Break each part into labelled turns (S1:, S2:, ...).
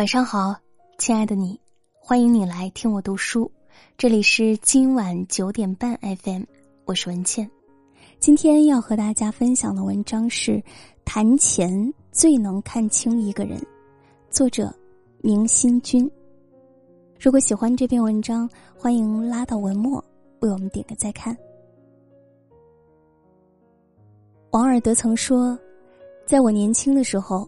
S1: 晚上好，亲爱的你，欢迎你来听我读书。这里是今晚九点半 FM，我是文倩。今天要和大家分享的文章是《谈钱最能看清一个人》，作者明心君。如果喜欢这篇文章，欢迎拉到文末为我们点个再看。王尔德曾说，在我年轻的时候，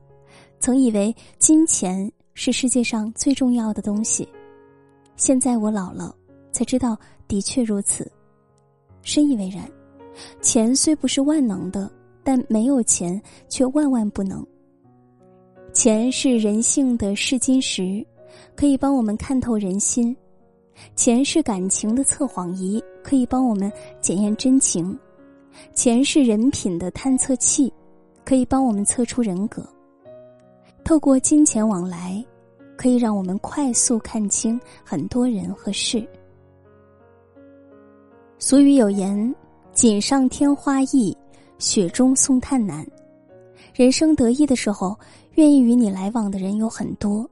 S1: 曾以为金钱。是世界上最重要的东西。现在我老了，才知道的确如此，深以为然。钱虽不是万能的，但没有钱却万万不能。钱是人性的试金石，可以帮我们看透人心；钱是感情的测谎仪，可以帮我们检验真情；钱是人品的探测器，可以帮我们测出人格。透过金钱往来，可以让我们快速看清很多人和事。俗语有言：“锦上添花易，雪中送炭难。”人生得意的时候，愿意与你来往的人有很多；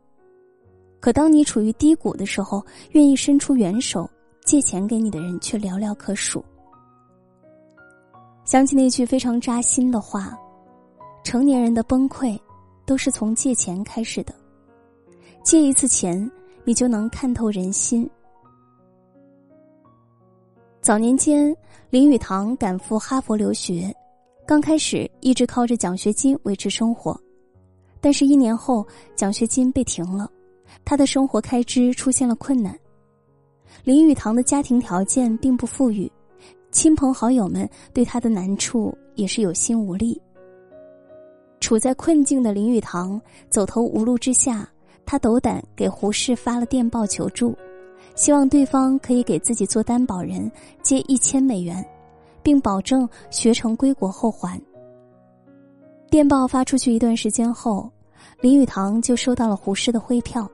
S1: 可当你处于低谷的时候，愿意伸出援手借钱给你的人却寥寥可数。想起那句非常扎心的话：“成年人的崩溃。”都是从借钱开始的，借一次钱，你就能看透人心。早年间，林语堂赶赴哈佛留学，刚开始一直靠着奖学金维持生活，但是，一年后奖学金被停了，他的生活开支出现了困难。林语堂的家庭条件并不富裕，亲朋好友们对他的难处也是有心无力。处在困境的林语堂走投无路之下，他斗胆给胡适发了电报求助，希望对方可以给自己做担保人，借一千美元，并保证学成归国后还。电报发出去一段时间后，林语堂就收到了胡适的汇票，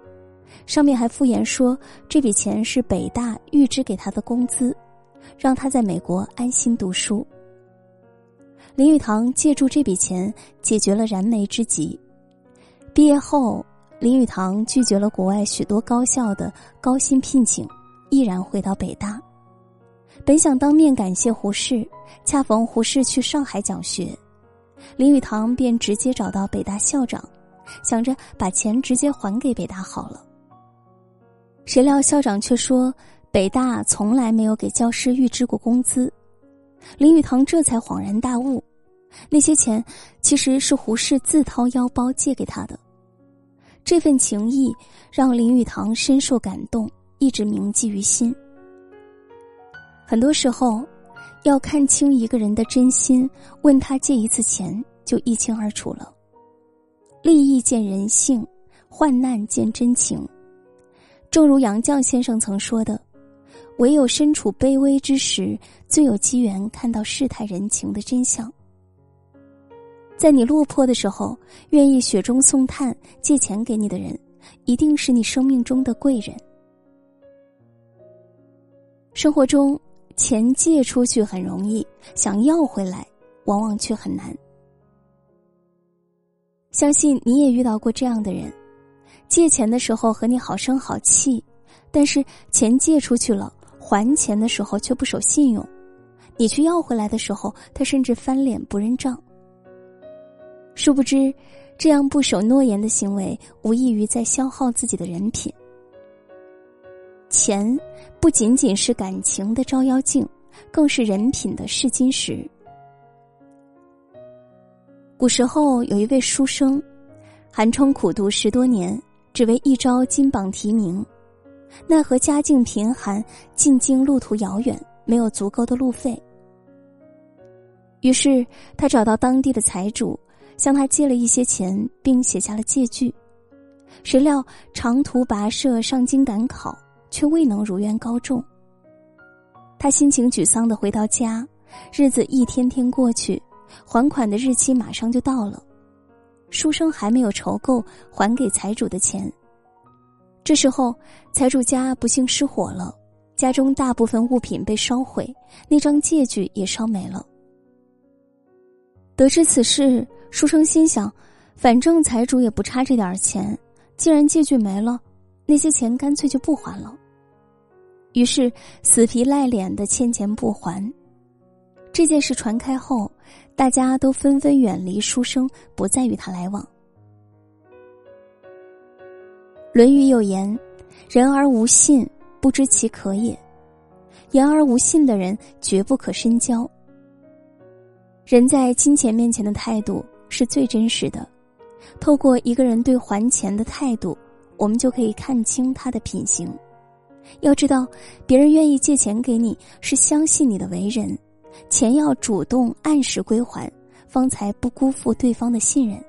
S1: 上面还附言说这笔钱是北大预支给他的工资，让他在美国安心读书。林语堂借助这笔钱解决了燃眉之急。毕业后，林语堂拒绝了国外许多高校的高薪聘请，毅然回到北大。本想当面感谢胡适，恰逢胡适去上海讲学，林语堂便直接找到北大校长，想着把钱直接还给北大好了。谁料校长却说，北大从来没有给教师预支过工资。林语堂这才恍然大悟，那些钱其实是胡适自掏腰包借给他的。这份情谊让林语堂深受感动，一直铭记于心。很多时候，要看清一个人的真心，问他借一次钱就一清二楚了。利益见人性，患难见真情。正如杨绛先生曾说的。唯有身处卑微之时，最有机缘看到世态人情的真相。在你落魄的时候，愿意雪中送炭借钱给你的人，一定是你生命中的贵人。生活中，钱借出去很容易，想要回来，往往却很难。相信你也遇到过这样的人，借钱的时候和你好声好气，但是钱借出去了。还钱的时候却不守信用，你去要回来的时候，他甚至翻脸不认账。殊不知，这样不守诺言的行为，无异于在消耗自己的人品。钱不仅仅是感情的照妖镜，更是人品的试金石。古时候有一位书生，寒窗苦读十多年，只为一朝金榜题名。奈何家境贫寒，进京路途遥远，没有足够的路费。于是他找到当地的财主，向他借了一些钱，并写下了借据。谁料长途跋涉上京赶考，却未能如愿高中。他心情沮丧的回到家，日子一天天过去，还款的日期马上就到了，书生还没有筹够还给财主的钱。这时候，财主家不幸失火了，家中大部分物品被烧毁，那张借据也烧没了。得知此事，书生心想：反正财主也不差这点钱，既然借据没了，那些钱干脆就不还了。于是死皮赖脸的欠钱不还。这件事传开后，大家都纷纷远离书生，不再与他来往。《论语》有言：“人而无信，不知其可也。”言而无信的人，绝不可深交。人在金钱面前的态度是最真实的。透过一个人对还钱的态度，我们就可以看清他的品行。要知道，别人愿意借钱给你，是相信你的为人。钱要主动按时归还，方才不辜负对方的信任。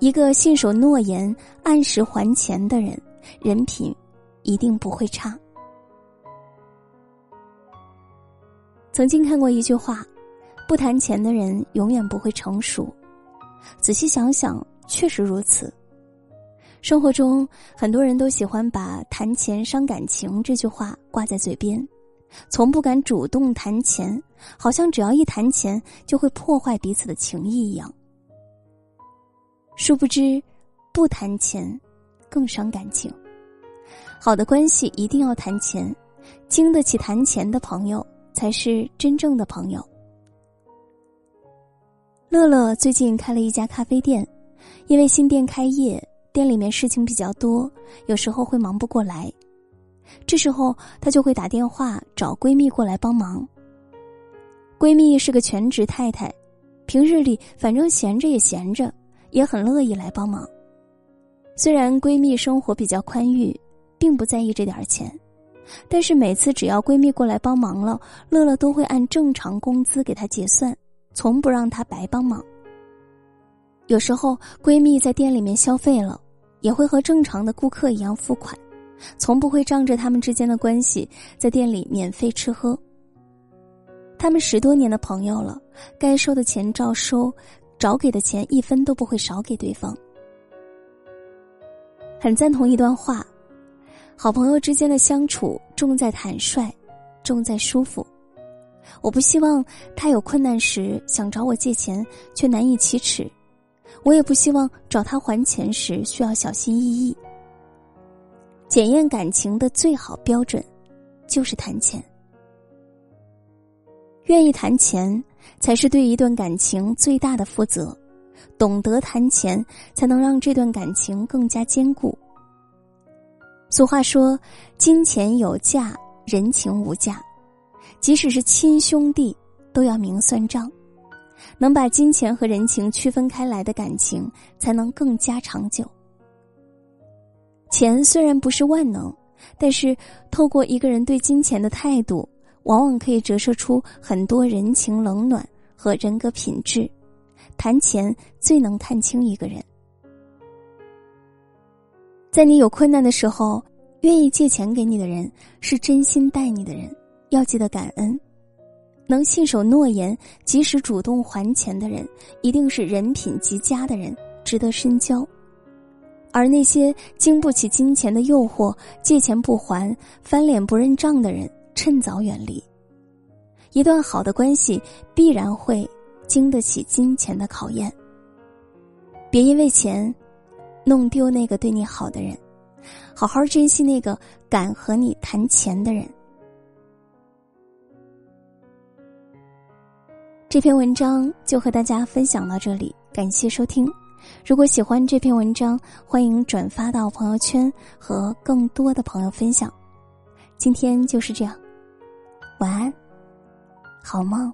S1: 一个信守诺言、按时还钱的人，人品一定不会差。曾经看过一句话：“不谈钱的人永远不会成熟。”仔细想想，确实如此。生活中，很多人都喜欢把“谈钱伤感情”这句话挂在嘴边，从不敢主动谈钱，好像只要一谈钱就会破坏彼此的情谊一样。殊不知，不谈钱更伤感情。好的关系一定要谈钱，经得起谈钱的朋友。才是真正的朋友。乐乐最近开了一家咖啡店，因为新店开业，店里面事情比较多，有时候会忙不过来。这时候，她就会打电话找闺蜜过来帮忙。闺蜜是个全职太太，平日里反正闲着也闲着，也很乐意来帮忙。虽然闺蜜生活比较宽裕，并不在意这点钱。但是每次只要闺蜜过来帮忙了，乐乐都会按正常工资给她结算，从不让她白帮忙。有时候闺蜜在店里面消费了，也会和正常的顾客一样付款，从不会仗着他们之间的关系在店里免费吃喝。他们十多年的朋友了，该收的钱照收，找给的钱一分都不会少给对方。很赞同一段话。好朋友之间的相处重在坦率，重在舒服。我不希望他有困难时想找我借钱却难以启齿，我也不希望找他还钱时需要小心翼翼。检验感情的最好标准，就是谈钱。愿意谈钱，才是对一段感情最大的负责。懂得谈钱，才能让这段感情更加坚固。俗话说：“金钱有价，人情无价。即使是亲兄弟，都要明算账。能把金钱和人情区分开来的感情，才能更加长久。钱虽然不是万能，但是透过一个人对金钱的态度，往往可以折射出很多人情冷暖和人格品质。谈钱最能看清一个人。”在你有困难的时候，愿意借钱给你的人是真心待你的人，要记得感恩。能信守诺言、及时主动还钱的人，一定是人品极佳的人，值得深交。而那些经不起金钱的诱惑、借钱不还、翻脸不认账的人，趁早远离。一段好的关系必然会经得起金钱的考验。别因为钱。弄丢那个对你好的人，好好珍惜那个敢和你谈钱的人。这篇文章就和大家分享到这里，感谢收听。如果喜欢这篇文章，欢迎转发到朋友圈和更多的朋友分享。今天就是这样，晚安，好梦。